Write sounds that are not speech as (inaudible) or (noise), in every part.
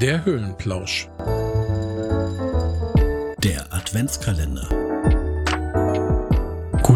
Der Höhlenplausch. Der Adventskalender.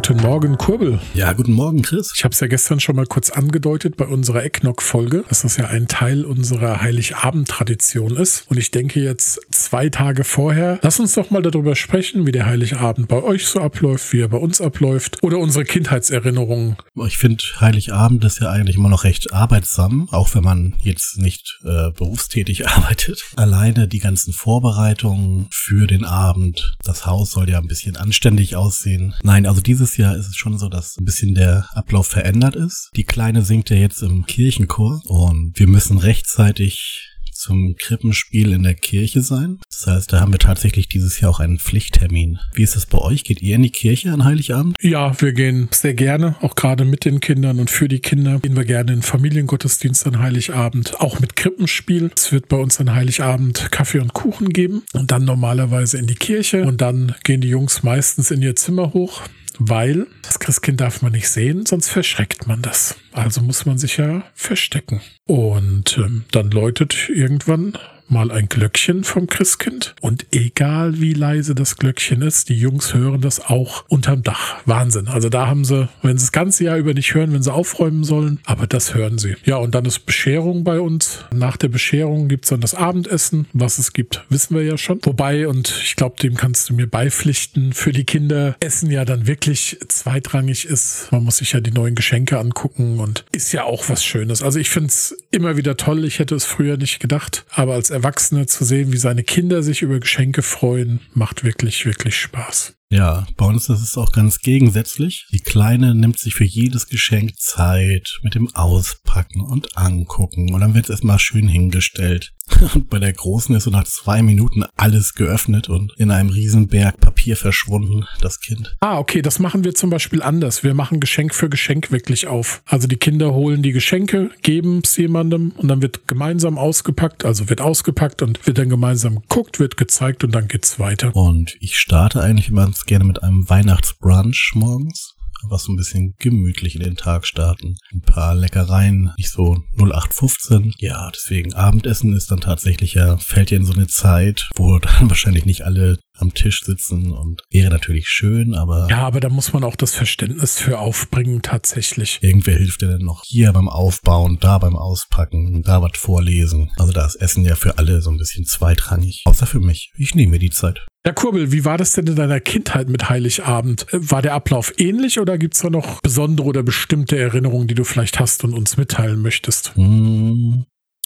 Guten Morgen, Kurbel. Ja, guten Morgen, Chris. Ich habe es ja gestern schon mal kurz angedeutet bei unserer Ecknock-Folge, dass das ja ein Teil unserer Heiligabend-Tradition ist. Und ich denke jetzt zwei Tage vorher, lass uns doch mal darüber sprechen, wie der Heiligabend bei euch so abläuft, wie er bei uns abläuft oder unsere Kindheitserinnerungen. Ich finde, Heiligabend ist ja eigentlich immer noch recht arbeitsam, auch wenn man jetzt nicht äh, berufstätig (laughs) arbeitet. Alleine die ganzen Vorbereitungen für den Abend, das Haus soll ja ein bisschen anständig aussehen. Nein, also dieses Jahr ist es schon so, dass ein bisschen der Ablauf verändert ist. Die Kleine singt ja jetzt im Kirchenchor und wir müssen rechtzeitig zum Krippenspiel in der Kirche sein. Das heißt, da haben wir tatsächlich dieses Jahr auch einen Pflichttermin. Wie ist das bei euch? Geht ihr in die Kirche an Heiligabend? Ja, wir gehen sehr gerne, auch gerade mit den Kindern und für die Kinder gehen wir gerne in Familiengottesdienst an Heiligabend, auch mit Krippenspiel. Es wird bei uns an Heiligabend Kaffee und Kuchen geben und dann normalerweise in die Kirche und dann gehen die Jungs meistens in ihr Zimmer hoch weil das Christkind darf man nicht sehen, sonst verschreckt man das. Also muss man sich ja verstecken. Und ähm, dann läutet irgendwann mal ein Glöckchen vom Christkind. Und egal wie leise das Glöckchen ist, die Jungs hören das auch unterm Dach. Wahnsinn. Also da haben sie, wenn sie das ganze Jahr über nicht hören, wenn sie aufräumen sollen, aber das hören sie. Ja, und dann ist Bescherung bei uns. Nach der Bescherung gibt es dann das Abendessen. Was es gibt, wissen wir ja schon. Wobei, und ich glaube, dem kannst du mir beipflichten, für die Kinder Essen ja dann wirklich zweitrangig ist. Man muss sich ja die neuen Geschenke angucken und ist ja auch was Schönes. Also ich finde es immer wieder toll. Ich hätte es früher nicht gedacht, aber als Erwachsene zu sehen, wie seine Kinder sich über Geschenke freuen, macht wirklich, wirklich Spaß. Ja, bei uns ist es auch ganz gegensätzlich. Die Kleine nimmt sich für jedes Geschenk Zeit mit dem Auspacken und Angucken und dann wird es erstmal schön hingestellt. Und bei der Großen ist so nach zwei Minuten alles geöffnet und in einem Riesenberg Papier verschwunden, das Kind. Ah, okay, das machen wir zum Beispiel anders. Wir machen Geschenk für Geschenk wirklich auf. Also die Kinder holen die Geschenke, geben es jemandem und dann wird gemeinsam ausgepackt, also wird ausgepackt und wird dann gemeinsam geguckt, wird gezeigt und dann geht's weiter. Und ich starte eigentlich immer gerne mit einem Weihnachtsbrunch morgens was so ein bisschen gemütlich in den Tag starten. Ein paar Leckereien, nicht so 0815. Ja, deswegen Abendessen ist dann tatsächlich ja, fällt ja in so eine Zeit, wo dann (laughs) wahrscheinlich nicht alle am Tisch sitzen und wäre natürlich schön, aber. Ja, aber da muss man auch das Verständnis für aufbringen, tatsächlich. Irgendwer hilft dir dann noch hier beim Aufbauen, da beim Auspacken, da was vorlesen. Also da ist Essen ja für alle so ein bisschen zweitrangig. Außer für mich. Ich nehme mir die Zeit. Ja, Kurbel, wie war das denn in deiner Kindheit mit Heiligabend? War der Ablauf ähnlich oder gibt es da noch besondere oder bestimmte Erinnerungen, die du vielleicht hast und uns mitteilen möchtest? Hm,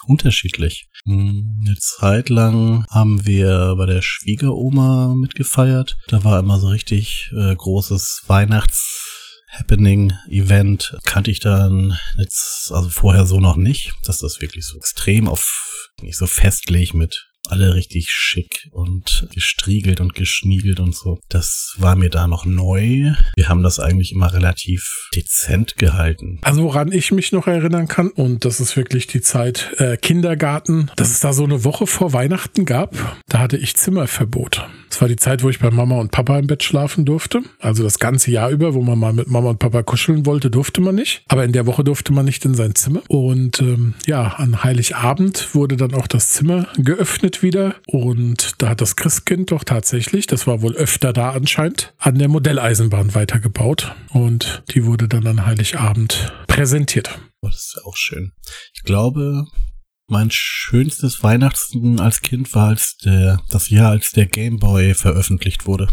unterschiedlich. Hm, eine Zeit lang haben wir bei der Schwiegeroma mitgefeiert. Da war immer so richtig äh, großes Weihnachts Happening Event kannte ich dann jetzt also vorher so noch nicht, dass das wirklich so extrem auf nicht so festlich mit alle richtig schick und gestriegelt und geschniegelt und so. Das war mir da noch neu. Wir haben das eigentlich immer relativ dezent gehalten. Also woran ich mich noch erinnern kann, und das ist wirklich die Zeit äh, Kindergarten, dass es da so eine Woche vor Weihnachten gab, da hatte ich Zimmerverbot. Das war die Zeit, wo ich bei Mama und Papa im Bett schlafen durfte. Also das ganze Jahr über, wo man mal mit Mama und Papa kuscheln wollte, durfte man nicht. Aber in der Woche durfte man nicht in sein Zimmer. Und ähm, ja, an Heiligabend wurde dann auch das Zimmer geöffnet wieder. Und da hat das Christkind doch tatsächlich, das war wohl öfter da anscheinend, an der Modelleisenbahn weitergebaut. Und die wurde dann an Heiligabend präsentiert. Oh, das ist auch schön. Ich glaube, mein schönstes Weihnachten als Kind war als der, das Jahr, als der Game Boy veröffentlicht wurde.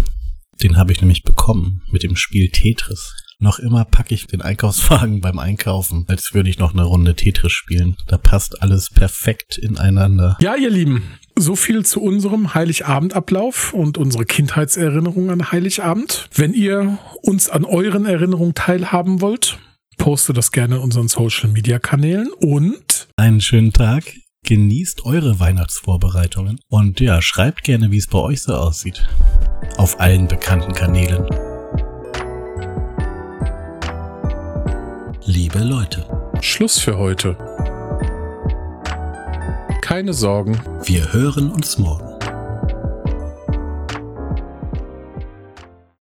Den habe ich nämlich bekommen mit dem Spiel Tetris. Noch immer packe ich den Einkaufswagen (laughs) beim Einkaufen, als würde ich noch eine Runde Tetris spielen. Da passt alles perfekt ineinander. Ja, ihr Lieben, so viel zu unserem Heiligabendablauf und unsere Kindheitserinnerung an Heiligabend. Wenn ihr uns an euren Erinnerungen teilhaben wollt, poste das gerne in unseren Social Media Kanälen und einen schönen Tag. Genießt eure Weihnachtsvorbereitungen und ja, schreibt gerne, wie es bei euch so aussieht. Auf allen bekannten Kanälen. Liebe Leute. Schluss für heute keine Sorgen. Wir hören uns morgen.